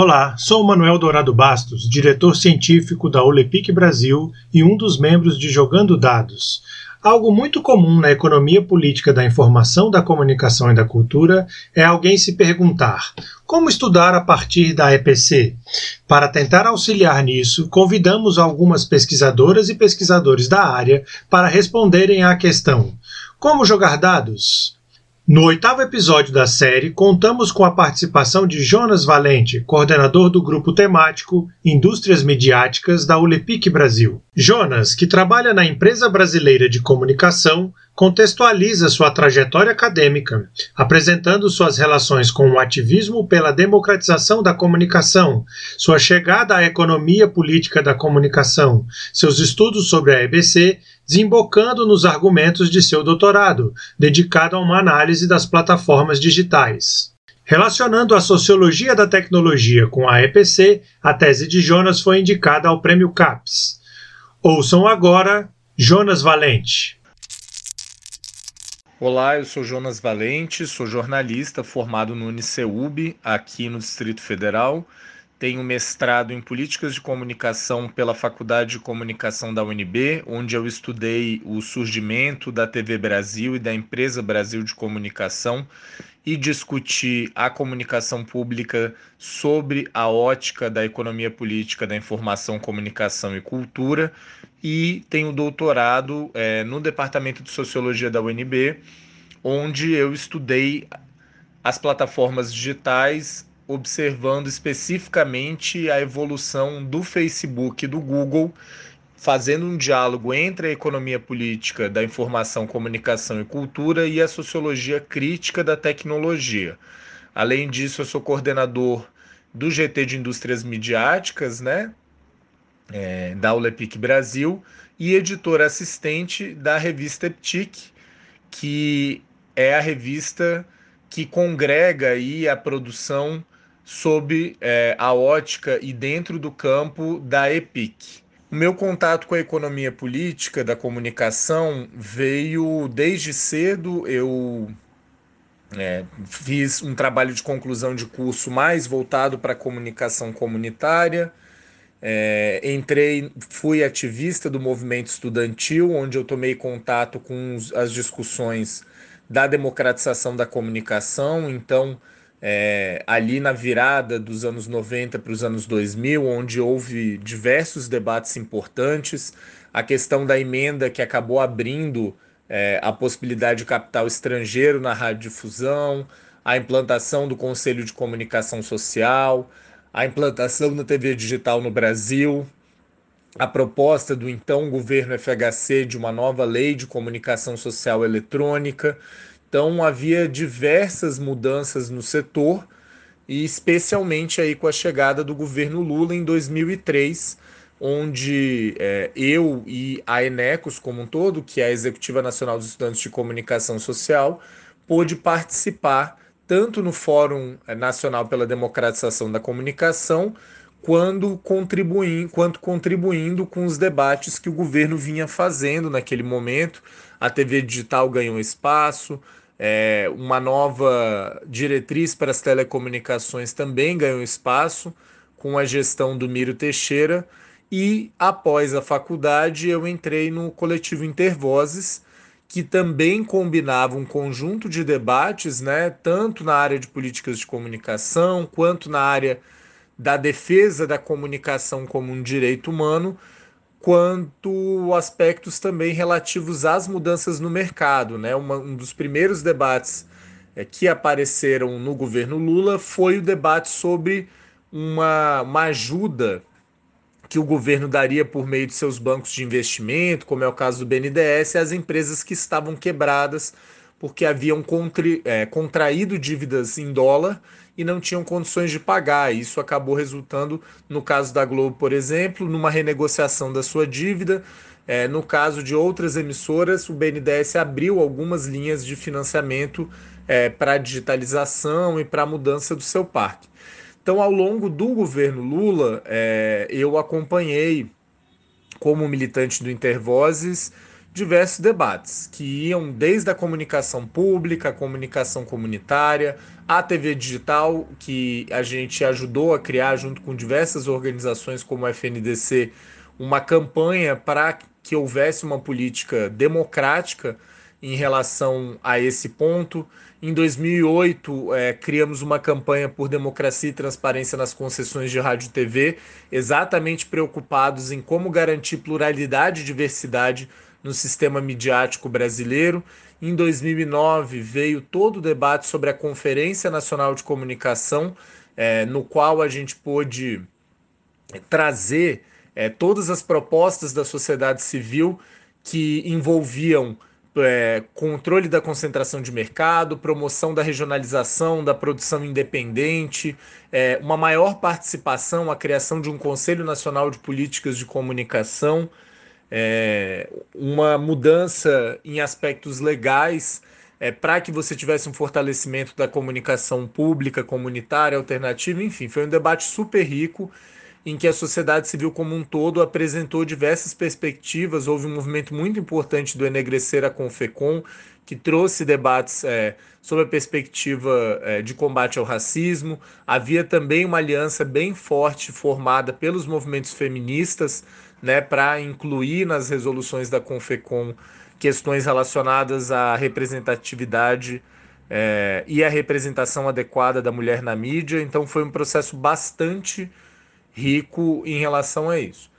Olá, sou Manuel Dourado Bastos, diretor científico da Olepic Brasil e um dos membros de Jogando Dados. Algo muito comum na economia política da informação, da comunicação e da cultura é alguém se perguntar: como estudar a partir da EPC? Para tentar auxiliar nisso, convidamos algumas pesquisadoras e pesquisadores da área para responderem à questão: como jogar dados? No oitavo episódio da série, contamos com a participação de Jonas Valente, coordenador do grupo temático Indústrias Midiáticas da Olepic Brasil. Jonas, que trabalha na empresa brasileira de comunicação, contextualiza sua trajetória acadêmica, apresentando suas relações com o ativismo pela democratização da comunicação, sua chegada à economia política da comunicação, seus estudos sobre a EBC desembocando nos argumentos de seu doutorado, dedicado a uma análise das plataformas digitais. Relacionando a sociologia da tecnologia com a EPC, a tese de Jonas foi indicada ao Prêmio CAPES. Ouçam agora Jonas Valente. Olá, eu sou Jonas Valente, sou jornalista formado no Uniceub, aqui no Distrito Federal tenho mestrado em Políticas de Comunicação pela Faculdade de Comunicação da UNB, onde eu estudei o surgimento da TV Brasil e da Empresa Brasil de Comunicação e discuti a comunicação pública sobre a ótica da economia política da informação, comunicação e cultura. E tenho doutorado é, no Departamento de Sociologia da UNB, onde eu estudei as plataformas digitais observando especificamente a evolução do Facebook e do Google, fazendo um diálogo entre a economia política da informação, comunicação e cultura e a sociologia crítica da tecnologia. Além disso, eu sou coordenador do GT de Indústrias Midiáticas, né, é, da Ulepic Brasil, e editor assistente da revista Eptic, que é a revista que congrega aí a produção sob é, a ótica e dentro do campo da EPIC. O meu contato com a economia política da comunicação veio desde cedo. Eu é, fiz um trabalho de conclusão de curso mais voltado para a comunicação comunitária. É, entrei, fui ativista do movimento estudantil, onde eu tomei contato com as discussões da democratização da comunicação. Então, é, ali na virada dos anos 90 para os anos 2000, onde houve diversos debates importantes, a questão da emenda que acabou abrindo é, a possibilidade de capital estrangeiro na radiodifusão, a implantação do Conselho de Comunicação Social, a implantação da TV digital no Brasil, a proposta do então governo FHC de uma nova lei de comunicação social eletrônica. Então havia diversas mudanças no setor e especialmente aí com a chegada do governo Lula em 2003, onde é, eu e a Enecos como um todo, que é a Executiva Nacional dos Estudantes de Comunicação Social, pôde participar tanto no Fórum Nacional pela Democratização da Comunicação, quando contribuindo, quanto contribuindo com os debates que o governo vinha fazendo naquele momento. A TV digital ganhou espaço, é, uma nova diretriz para as telecomunicações também ganhou espaço com a gestão do Miro Teixeira. E após a faculdade, eu entrei no coletivo Intervozes, que também combinava um conjunto de debates, né, tanto na área de políticas de comunicação, quanto na área da defesa da comunicação como um direito humano, quanto aspectos também relativos às mudanças no mercado. Né? Uma, um dos primeiros debates é, que apareceram no governo Lula foi o debate sobre uma, uma ajuda que o governo daria por meio de seus bancos de investimento, como é o caso do BNDES, às empresas que estavam quebradas porque haviam contri, é, contraído dívidas em dólar e não tinham condições de pagar. Isso acabou resultando, no caso da Globo, por exemplo, numa renegociação da sua dívida. É, no caso de outras emissoras, o BNDES abriu algumas linhas de financiamento é, para a digitalização e para a mudança do seu parque. Então, ao longo do governo Lula, é, eu acompanhei, como militante do Intervozes, diversos debates que iam desde a comunicação pública, a comunicação comunitária, a TV digital, que a gente ajudou a criar junto com diversas organizações como a FNDC, uma campanha para que houvesse uma política democrática em relação a esse ponto. Em 2008, é, criamos uma campanha por democracia e transparência nas concessões de rádio e TV, exatamente preocupados em como garantir pluralidade e diversidade no sistema midiático brasileiro. Em 2009, veio todo o debate sobre a Conferência Nacional de Comunicação, é, no qual a gente pôde trazer é, todas as propostas da sociedade civil que envolviam é, controle da concentração de mercado, promoção da regionalização, da produção independente, é, uma maior participação, a criação de um Conselho Nacional de Políticas de Comunicação, é, uma mudança em aspectos legais é, para que você tivesse um fortalecimento da comunicação pública, comunitária, alternativa, enfim, foi um debate super rico em que a sociedade civil como um todo apresentou diversas perspectivas. Houve um movimento muito importante do Enegrecer a Confecom, que trouxe debates é, sobre a perspectiva é, de combate ao racismo. Havia também uma aliança bem forte formada pelos movimentos feministas né, para incluir nas resoluções da Confecom questões relacionadas à representatividade é, e à representação adequada da mulher na mídia. Então foi um processo bastante rico em relação a isso.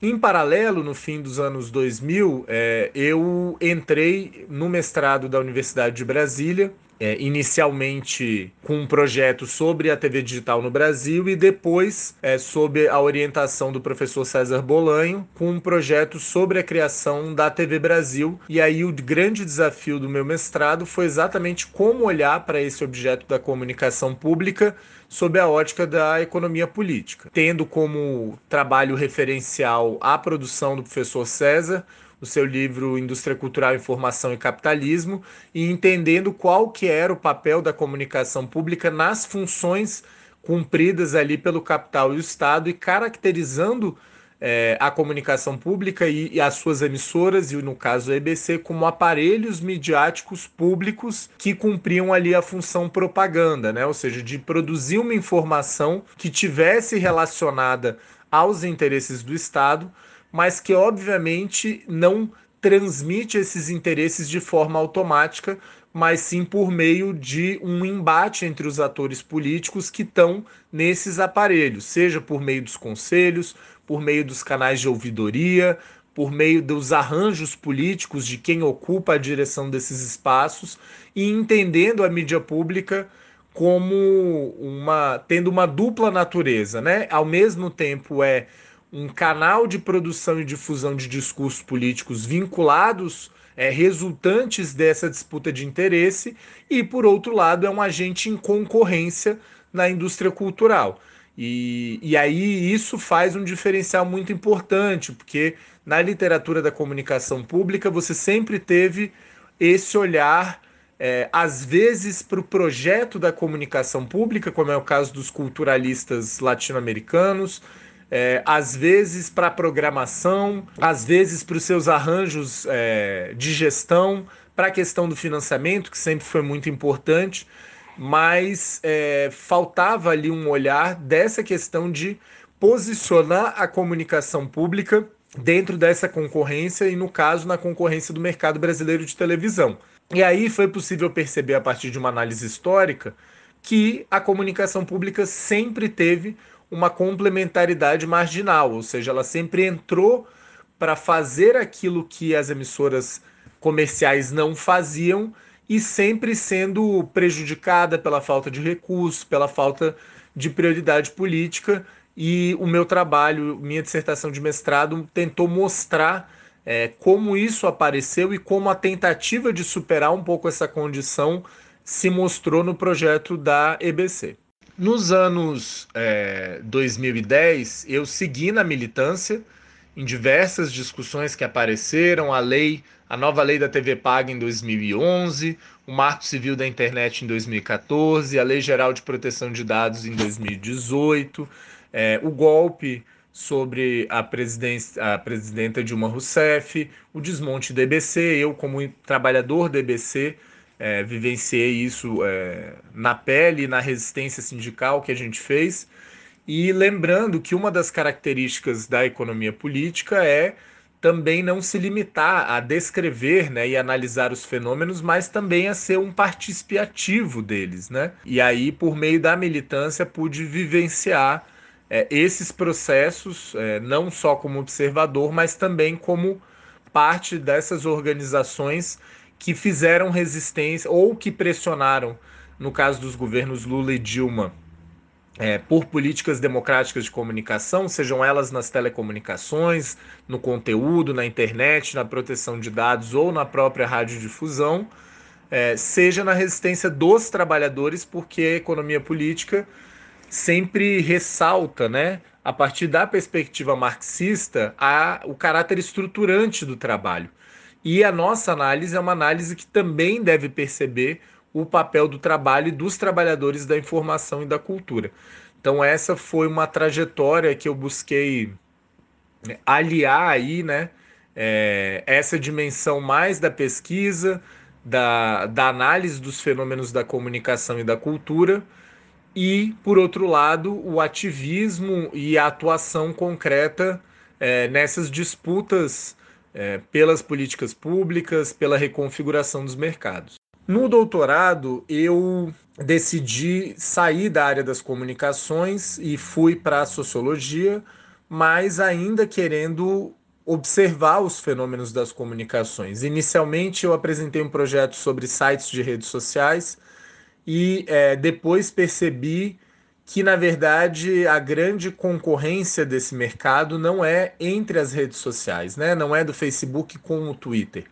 Em paralelo, no fim dos anos 2000, é, eu entrei no mestrado da Universidade de Brasília, é, inicialmente com um projeto sobre a TV digital no Brasil e depois, é, sob a orientação do professor César Bolanho, com um projeto sobre a criação da TV Brasil. E aí o grande desafio do meu mestrado foi exatamente como olhar para esse objeto da comunicação pública sob a ótica da economia política, tendo como trabalho referencial a produção do professor César, o seu livro Indústria Cultural, Informação e Capitalismo, e entendendo qual que era o papel da comunicação pública nas funções cumpridas ali pelo capital e o Estado e caracterizando é, a comunicação pública e, e, as suas emissoras, e no caso a EBC, como aparelhos midiáticos públicos que cumpriam ali a função propaganda, né? ou seja, de produzir uma informação que tivesse relacionada aos interesses do Estado, mas que obviamente não transmite esses interesses de forma automática, mas sim por meio de um embate entre os atores políticos que estão nesses aparelhos, seja por meio dos conselhos, por meio dos canais de ouvidoria, por meio dos arranjos políticos de quem ocupa a direção desses espaços e entendendo a mídia pública como uma tendo uma dupla natureza, né? Ao mesmo tempo é um canal de produção e difusão de discursos políticos vinculados é, resultantes dessa disputa de interesse, e por outro lado, é um agente em concorrência na indústria cultural. E, e aí isso faz um diferencial muito importante, porque na literatura da comunicação pública você sempre teve esse olhar, é, às vezes, para o projeto da comunicação pública, como é o caso dos culturalistas latino-americanos, é, às vezes para programação, às vezes para os seus arranjos é, de gestão, para a questão do financiamento, que sempre foi muito importante mas é, faltava ali um olhar dessa questão de posicionar a comunicação pública dentro dessa concorrência e, no caso, na concorrência do mercado brasileiro de televisão. E aí foi possível perceber, a partir de uma análise histórica, que a comunicação pública sempre teve uma complementaridade marginal, ou seja, ela sempre entrou para fazer aquilo que as emissoras comerciais não faziam e sempre sendo prejudicada pela falta de recursos, pela falta de prioridade política. E o meu trabalho, minha dissertação de mestrado, tentou mostrar é, como isso apareceu e como a tentativa de superar um pouco essa condição se mostrou no projeto da EBC. Nos anos é, 2010, eu segui na militância em diversas discussões que apareceram, a lei, a nova lei da TV paga em 2011, o Marco Civil da Internet em 2014, a Lei Geral de Proteção de Dados em 2018, é, o golpe sobre a, presidência, a presidenta Dilma Rousseff, o desmonte do EBC. Eu, como trabalhador do EBC, é, vivenciei isso é, na pele, na resistência sindical que a gente fez. E lembrando que uma das características da economia política é também não se limitar a descrever né, e analisar os fenômenos, mas também a ser um partícipe ativo deles. Né? E aí, por meio da militância, pude vivenciar é, esses processos, é, não só como observador, mas também como parte dessas organizações que fizeram resistência ou que pressionaram, no caso dos governos Lula e Dilma, é, por políticas democráticas de comunicação, sejam elas nas telecomunicações, no conteúdo, na internet, na proteção de dados ou na própria radiodifusão, é, seja na resistência dos trabalhadores, porque a economia política sempre ressalta, né, a partir da perspectiva marxista, a, o caráter estruturante do trabalho. E a nossa análise é uma análise que também deve perceber o papel do trabalho e dos trabalhadores da informação e da cultura. Então essa foi uma trajetória que eu busquei né, aliar aí, né, é, essa dimensão mais da pesquisa, da, da análise dos fenômenos da comunicação e da cultura, e, por outro lado, o ativismo e a atuação concreta é, nessas disputas é, pelas políticas públicas, pela reconfiguração dos mercados. No doutorado, eu decidi sair da área das comunicações e fui para a sociologia, mas ainda querendo observar os fenômenos das comunicações. Inicialmente, eu apresentei um projeto sobre sites de redes sociais e é, depois percebi que, na verdade, a grande concorrência desse mercado não é entre as redes sociais, né? não é do Facebook com o Twitter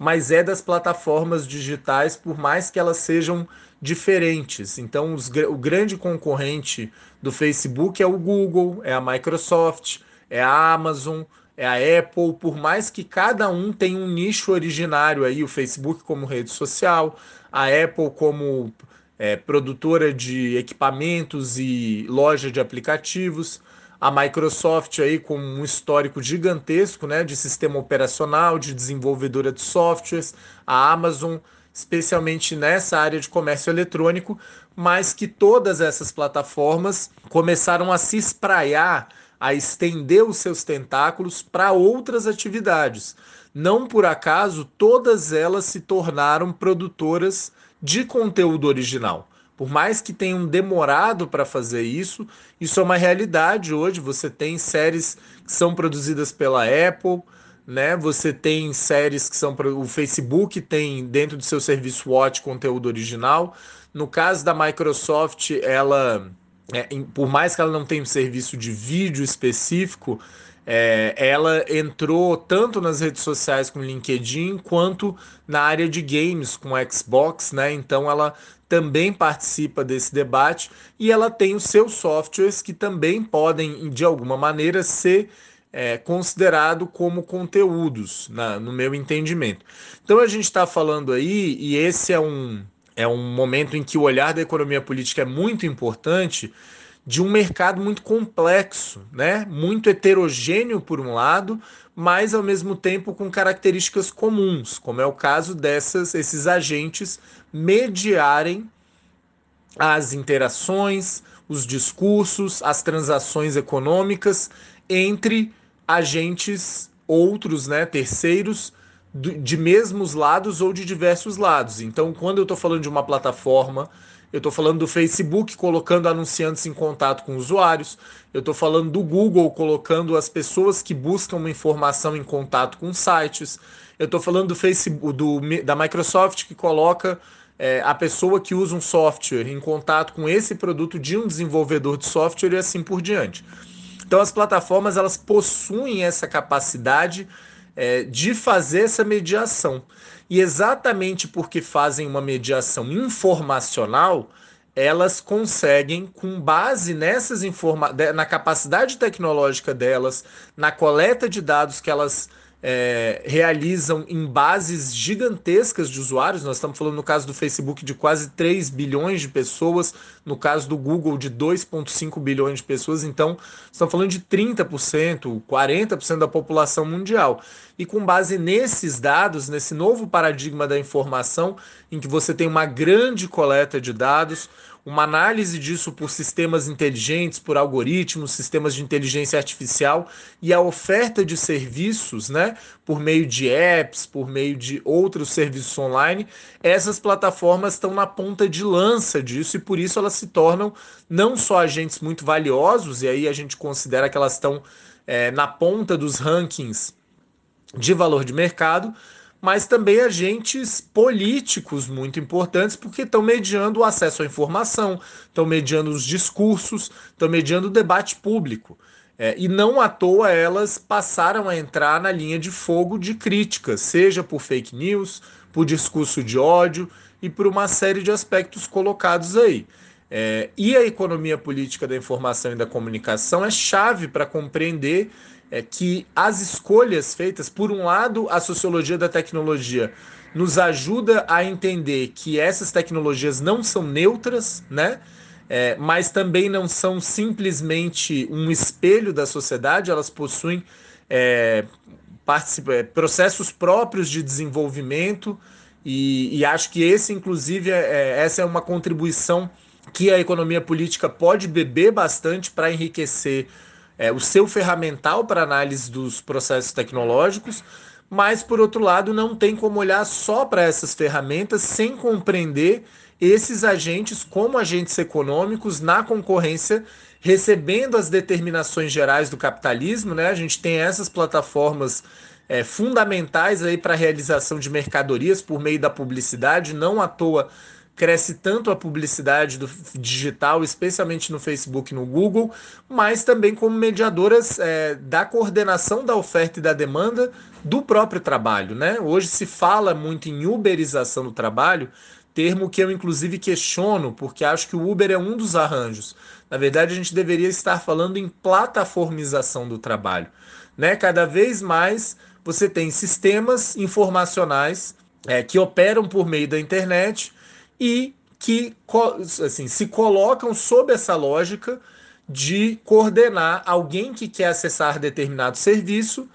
mas é das plataformas digitais, por mais que elas sejam diferentes. Então, os, o grande concorrente do Facebook é o Google, é a Microsoft, é a Amazon, é a Apple, por mais que cada um tenha um nicho originário aí, o Facebook como rede social, a Apple como é, produtora de equipamentos e loja de aplicativos, a Microsoft aí com um histórico gigantesco né, de sistema operacional, de desenvolvedora de softwares, a Amazon, especialmente nessa área de comércio eletrônico, mas que todas essas plataformas começaram a se espraiar, a estender os seus tentáculos para outras atividades. Não por acaso, todas elas se tornaram produtoras de conteúdo original. Por mais que tenham demorado para fazer isso, isso é uma realidade hoje. Você tem séries que são produzidas pela Apple, né? Você tem séries que são o Facebook tem dentro do seu serviço Watch conteúdo original. No caso da Microsoft, ela é, por mais que ela não tenha um serviço de vídeo específico, é, ela entrou tanto nas redes sociais com LinkedIn quanto na área de games com Xbox, né? Então ela também participa desse debate e ela tem os seus softwares que também podem, de alguma maneira, ser é, considerado como conteúdos, na, no meu entendimento. Então a gente está falando aí, e esse é um, é um momento em que o olhar da economia política é muito importante, de um mercado muito complexo, né? muito heterogêneo por um lado, mas ao mesmo tempo com características comuns, como é o caso dessas esses agentes mediarem as interações, os discursos, as transações econômicas entre agentes outros, né, terceiros, de mesmos lados ou de diversos lados. Então, quando eu estou falando de uma plataforma, eu estou falando do Facebook colocando anunciantes em contato com usuários, eu estou falando do Google colocando as pessoas que buscam uma informação em contato com sites, eu estou falando do Facebook, do, da Microsoft que coloca é, a pessoa que usa um software em contato com esse produto de um desenvolvedor de software e assim por diante. Então as plataformas elas possuem essa capacidade é, de fazer essa mediação. E exatamente porque fazem uma mediação informacional, elas conseguem, com base nessas informa na capacidade tecnológica delas, na coleta de dados que elas é, realizam em bases gigantescas de usuários. Nós estamos falando no caso do Facebook de quase 3 bilhões de pessoas, no caso do Google de 2,5 bilhões de pessoas. Então, estamos falando de 30%, 40% da população mundial. E com base nesses dados, nesse novo paradigma da informação, em que você tem uma grande coleta de dados, uma análise disso por sistemas inteligentes, por algoritmos, sistemas de inteligência artificial e a oferta de serviços, né, por meio de apps, por meio de outros serviços online, essas plataformas estão na ponta de lança disso e por isso elas se tornam não só agentes muito valiosos, e aí a gente considera que elas estão é, na ponta dos rankings de valor de mercado, mas também agentes políticos muito importantes, porque estão mediando o acesso à informação, estão mediando os discursos, estão mediando o debate público. É, e não à toa elas passaram a entrar na linha de fogo de críticas, seja por fake news, por discurso de ódio e por uma série de aspectos colocados aí. É, e a economia política da informação e da comunicação é chave para compreender é que as escolhas feitas, por um lado, a sociologia da tecnologia nos ajuda a entender que essas tecnologias não são neutras, né? É, mas também não são simplesmente um espelho da sociedade, elas possuem é, é processos próprios de desenvolvimento, e, e, acho que esse, inclusive, é, é essa é uma contribuição que a economia política pode beber bastante para enriquecer é, o seu ferramental para análise dos processos tecnológicos, mas por outro lado não tem como olhar só para essas ferramentas sem compreender esses agentes como agentes econômicos na concorrência, recebendo as determinações gerais do capitalismo, né? A gente tem essas plataformas é, fundamentais aí para a realização de mercadorias por meio da publicidade, não à toa cresce tanto a publicidade do digital, especialmente no Facebook e no Google, mas também como mediadoras é, da coordenação da oferta e da demanda do próprio trabalho. Né? Hoje se fala muito em uberização do trabalho, termo que eu inclusive questiono, porque acho que o Uber é um dos arranjos. Na verdade, a gente deveria estar falando em plataformização do trabalho. Né? Cada vez mais você tem sistemas informacionais é, que operam por meio da internet e que assim, se colocam sob essa lógica de coordenar alguém que quer acessar determinado serviço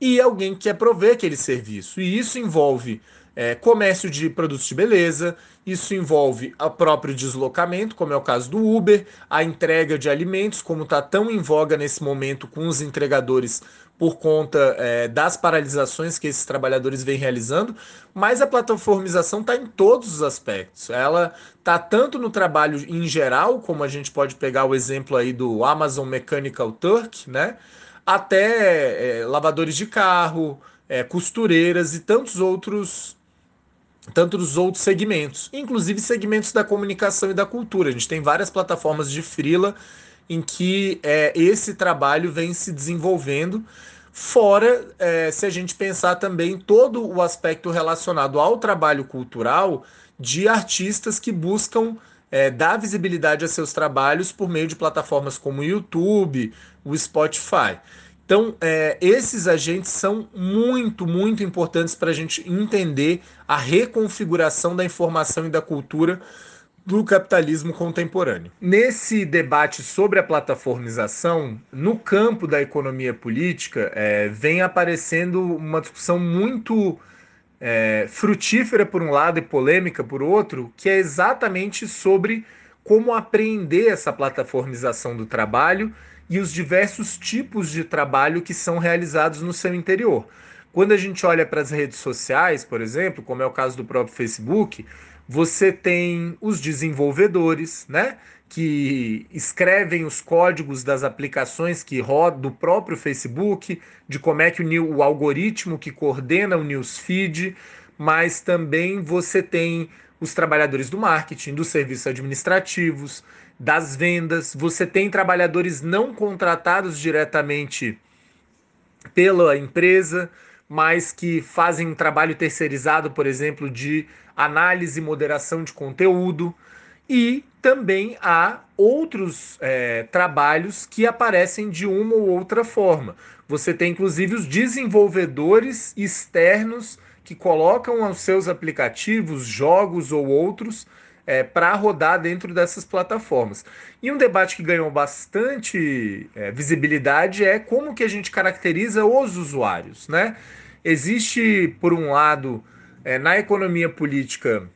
e alguém que quer prover aquele serviço. E isso envolve é, comércio de produtos de beleza, isso envolve o próprio deslocamento, como é o caso do Uber, a entrega de alimentos, como está tão em voga nesse momento com os entregadores por conta é, das paralisações que esses trabalhadores vêm realizando, mas a plataformização está em todos os aspectos. Ela está tanto no trabalho em geral, como a gente pode pegar o exemplo aí do Amazon Mechanical Turk, né? até é, lavadores de carro, é, costureiras e tantos outros tantos outros segmentos, inclusive segmentos da comunicação e da cultura. A gente tem várias plataformas de freela em que é, esse trabalho vem se desenvolvendo. Fora, é, se a gente pensar também todo o aspecto relacionado ao trabalho cultural de artistas que buscam é, dar visibilidade a seus trabalhos por meio de plataformas como o YouTube, o Spotify. Então, é, esses agentes são muito, muito importantes para a gente entender a reconfiguração da informação e da cultura do capitalismo contemporâneo. Nesse debate sobre a plataformização, no campo da economia política, é, vem aparecendo uma discussão muito é, frutífera por um lado e polêmica por outro, que é exatamente sobre como apreender essa plataformização do trabalho e os diversos tipos de trabalho que são realizados no seu interior. Quando a gente olha para as redes sociais, por exemplo, como é o caso do próprio Facebook, você tem os desenvolvedores, né? Que escrevem os códigos das aplicações que rodam do próprio Facebook, de como é que o, o algoritmo que coordena o newsfeed, mas também você tem os trabalhadores do marketing, dos serviços administrativos, das vendas, você tem trabalhadores não contratados diretamente pela empresa, mas que fazem um trabalho terceirizado, por exemplo, de análise e moderação de conteúdo. e também há outros é, trabalhos que aparecem de uma ou outra forma. Você tem inclusive os desenvolvedores externos que colocam os seus aplicativos, jogos ou outros é, para rodar dentro dessas plataformas. E um debate que ganhou bastante é, visibilidade é como que a gente caracteriza os usuários, né? Existe, por um lado, é, na economia política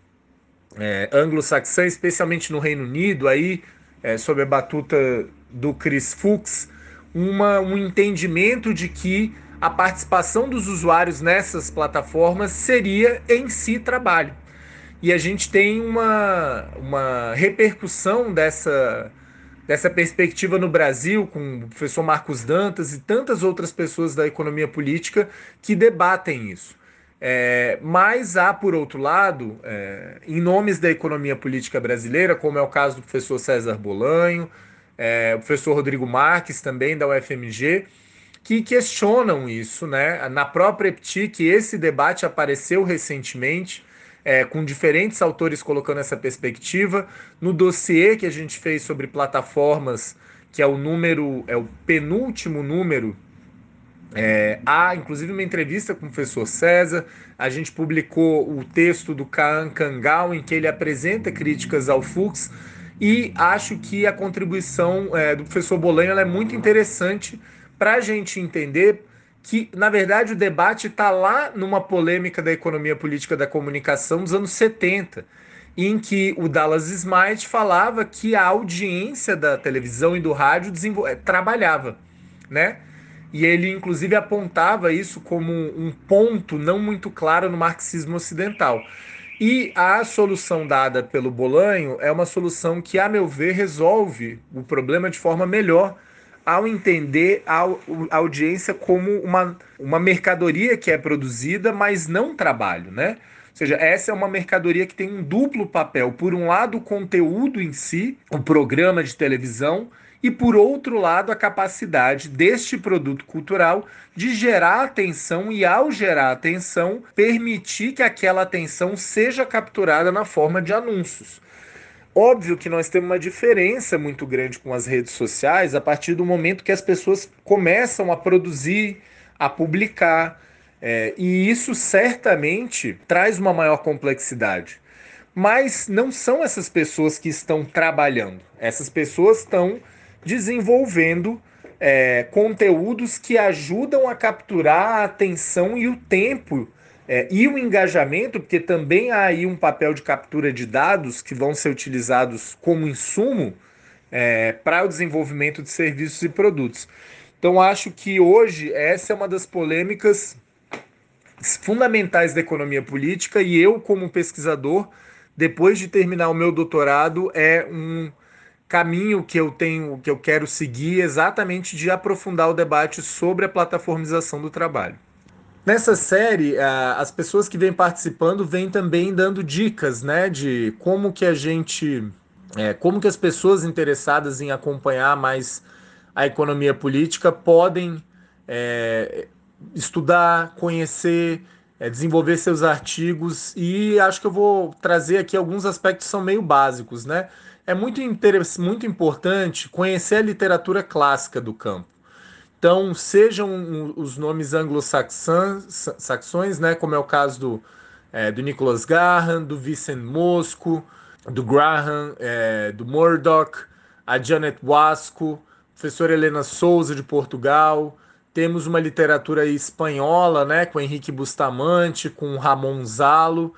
é, anglo-saxã, especialmente no Reino Unido, aí é, sob a batuta do Chris Fuchs, uma, um entendimento de que a participação dos usuários nessas plataformas seria em si trabalho. E a gente tem uma, uma repercussão dessa, dessa perspectiva no Brasil, com o professor Marcos Dantas e tantas outras pessoas da economia política que debatem isso. É, mas há, por outro lado, é, em nomes da economia política brasileira, como é o caso do professor César Bolanho, é, o professor Rodrigo Marques, também da UFMG, que questionam isso. Né? Na própria EPTIC, esse debate apareceu recentemente é, com diferentes autores colocando essa perspectiva. No dossiê que a gente fez sobre plataformas, que é o número, é o penúltimo número, é, há inclusive uma entrevista com o professor César. A gente publicou o texto do Kaan Kangal, em que ele apresenta críticas ao Fux. E acho que a contribuição é, do professor Bolanho é muito interessante para a gente entender que, na verdade, o debate está lá numa polêmica da economia política da comunicação dos anos 70, em que o Dallas Smart falava que a audiência da televisão e do rádio eh, trabalhava, né? E ele, inclusive, apontava isso como um ponto não muito claro no marxismo ocidental. E a solução dada pelo Bolanho é uma solução que, a meu ver, resolve o problema de forma melhor ao entender a, audiência como uma, uma mercadoria que é produzida, mas não trabalho, né? Ou seja, essa é uma mercadoria que tem um duplo papel. Por um lado, o conteúdo em si, o programa de televisão, e por outro lado, a capacidade deste produto cultural de gerar atenção e, ao gerar atenção, permitir que aquela atenção seja capturada na forma de anúncios. Óbvio que nós temos uma diferença muito grande com as redes sociais a partir do momento que as pessoas começam a produzir, a publicar, é, e isso certamente traz uma maior complexidade. Mas não são essas pessoas que estão trabalhando, essas pessoas estão desenvolvendo é, conteúdos que ajudam a capturar a atenção e o tempo é, e o engajamento, porque também há aí um papel de captura de dados que vão ser utilizados como insumo é, para o desenvolvimento de serviços e produtos. Então, acho que hoje essa é uma das polêmicas fundamentais da economia política e eu, como pesquisador, depois de terminar o meu doutorado, é um caminho que eu tenho, que eu quero seguir exatamente de aprofundar o debate sobre a plataformização do trabalho. Nessa série, as pessoas que vêm participando vêm também dando dicas, né, de como que a gente, é, como que as pessoas interessadas em acompanhar mais a economia política podem é, estudar, conhecer, é, desenvolver seus artigos e acho que eu vou trazer aqui alguns aspectos que são meio básicos, né? É muito, muito importante conhecer a literatura clássica do campo. Então, sejam os nomes anglo-saxões, né, como é o caso do, é, do Nicholas Graham, do Vincent Mosco, do Graham, é, do Murdoch, a Janet Wasco, professora Helena Souza de Portugal. Temos uma literatura espanhola, né, com Henrique Bustamante, com Ramon Zalo.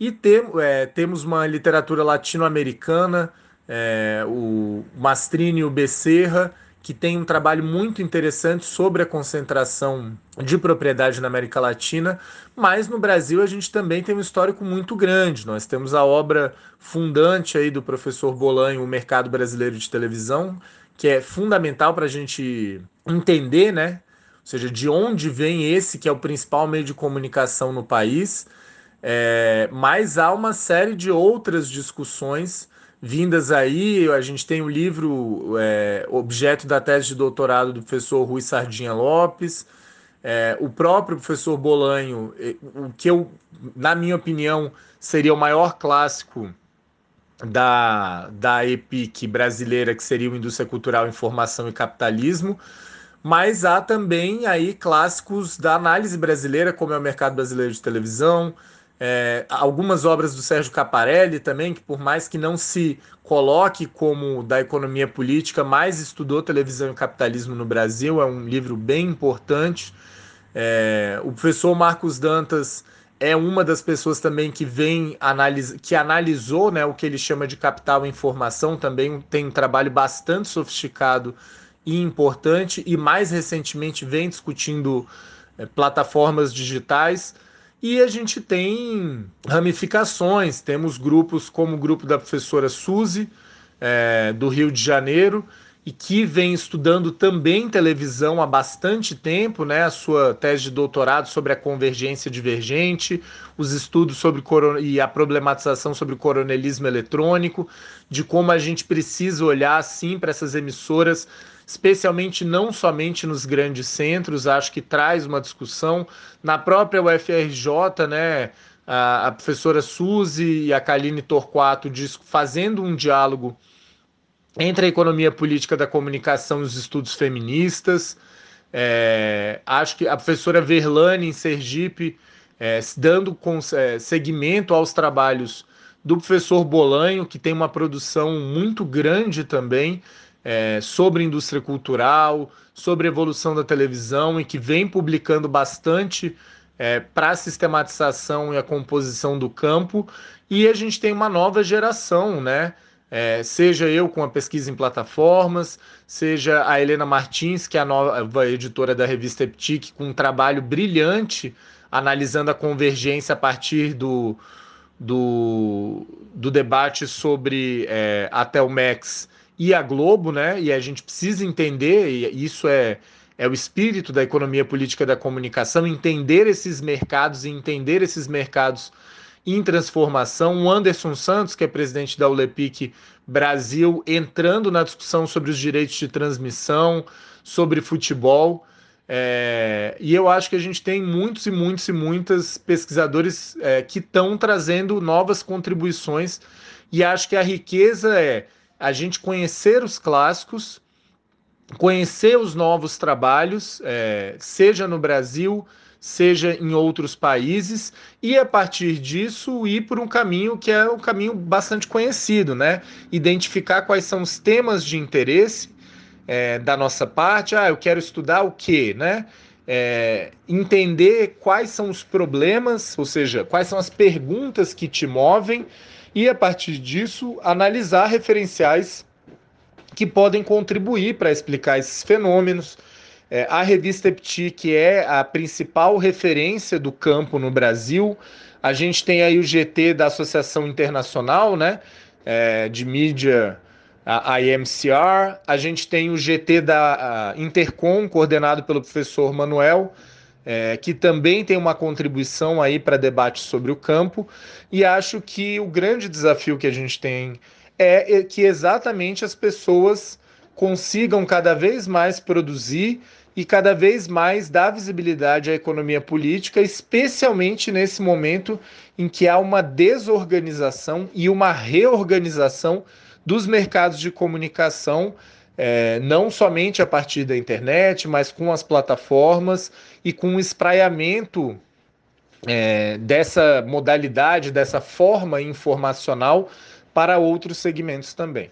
E tem, é, temos uma literatura latino-americana, é, o Mastrini e o Becerra, que tem um trabalho muito interessante sobre a concentração de propriedade na América Latina, mas no Brasil a gente também tem um histórico muito grande. Nós temos a obra fundante aí do professor Bolanho, O Mercado Brasileiro de Televisão, que é fundamental para a gente entender, né? Ou seja, de onde vem esse que é o principal meio de comunicação no país. É, mas há uma série de outras discussões vindas aí. A gente tem o livro é, objeto da tese de doutorado do professor Rui Sardinha Lopes, é, o próprio professor Bolanho, o que eu, na minha opinião, seria o maior clássico da, da EPIC brasileira, que seria o Indústria Cultural, Informação e Capitalismo, mas há também aí clássicos da análise brasileira, como é o mercado brasileiro de televisão, é, algumas obras do Sérgio Caparelli também, que por mais que não se coloque como da economia política, mais estudou televisão e capitalismo no Brasil, é um livro bem importante. É, o professor Marcos Dantas é uma das pessoas também que vem analisa, que analisou né, o que ele chama de capital e informação, também tem um trabalho bastante sofisticado e importante, e mais recentemente vem discutindo é, plataformas digitais. E a gente tem ramificações, temos grupos como o grupo da professora Suzy, é, do Rio de Janeiro, e que vem estudando também televisão há bastante tempo, né? A sua tese de doutorado sobre a convergência divergente, os estudos sobre e a problematização sobre o coronelismo eletrônico, de como a gente precisa olhar assim para essas emissoras, especialmente não somente nos grandes centros, acho que traz uma discussão na própria UFRJ, né? A, a professora Suzy e a Kaline Torquato fazendo um diálogo entre a economia política da comunicação e os estudos feministas. É, acho que a professora Verlane, em Sergipe, é, dando com, é, segmento aos trabalhos do professor Bolanho, que tem uma produção muito grande também é, sobre indústria cultural, sobre evolução da televisão e que vem publicando bastante é, para a sistematização e a composição do campo. E a gente tem uma nova geração, né? É, seja eu com a pesquisa em plataformas, seja a Helena Martins, que é a nova editora da revista Eptic, com um trabalho brilhante analisando a convergência a partir do, do, do debate sobre é, a Telmex e a Globo, né? E a gente precisa entender, e isso é, é o espírito da economia política da comunicação, entender esses mercados e entender esses mercados em transformação. O Anderson Santos, que é presidente da ULEPIC Brasil, entrando na discussão sobre os direitos de transmissão, sobre futebol. É, e eu acho que a gente tem muitos e muitos e muitas pesquisadores é, que estão trazendo novas contribuições. E acho que a riqueza é a gente conhecer os clássicos, conhecer os novos trabalhos, é, seja no Brasil, seja em outros países, e a partir disso ir por um caminho que é um caminho bastante conhecido, né? Identificar quais são os temas de interesse é, da nossa parte. Ah, eu quero estudar o quê, né? É, entender quais são os problemas, ou seja, quais são as perguntas que te movem, e a partir disso analisar referenciais que podem contribuir para explicar esses fenômenos é, a revista Eptic é a principal referência do campo no Brasil. A gente tem aí o GT da Associação Internacional né, é, de Mídia, a IMCR. A gente tem o GT da Intercom, coordenado pelo professor Manuel, é, que também tem uma contribuição aí para debate sobre o campo. E acho que o grande desafio que a gente tem é que exatamente as pessoas consigam cada vez mais produzir e cada vez mais dar visibilidade à economia política, especialmente nesse momento em que há uma desorganização e uma reorganização dos mercados de comunicação, é, não somente a partir da internet, mas com as plataformas e com o espraiamento é, dessa modalidade, dessa forma informacional para outros segmentos também.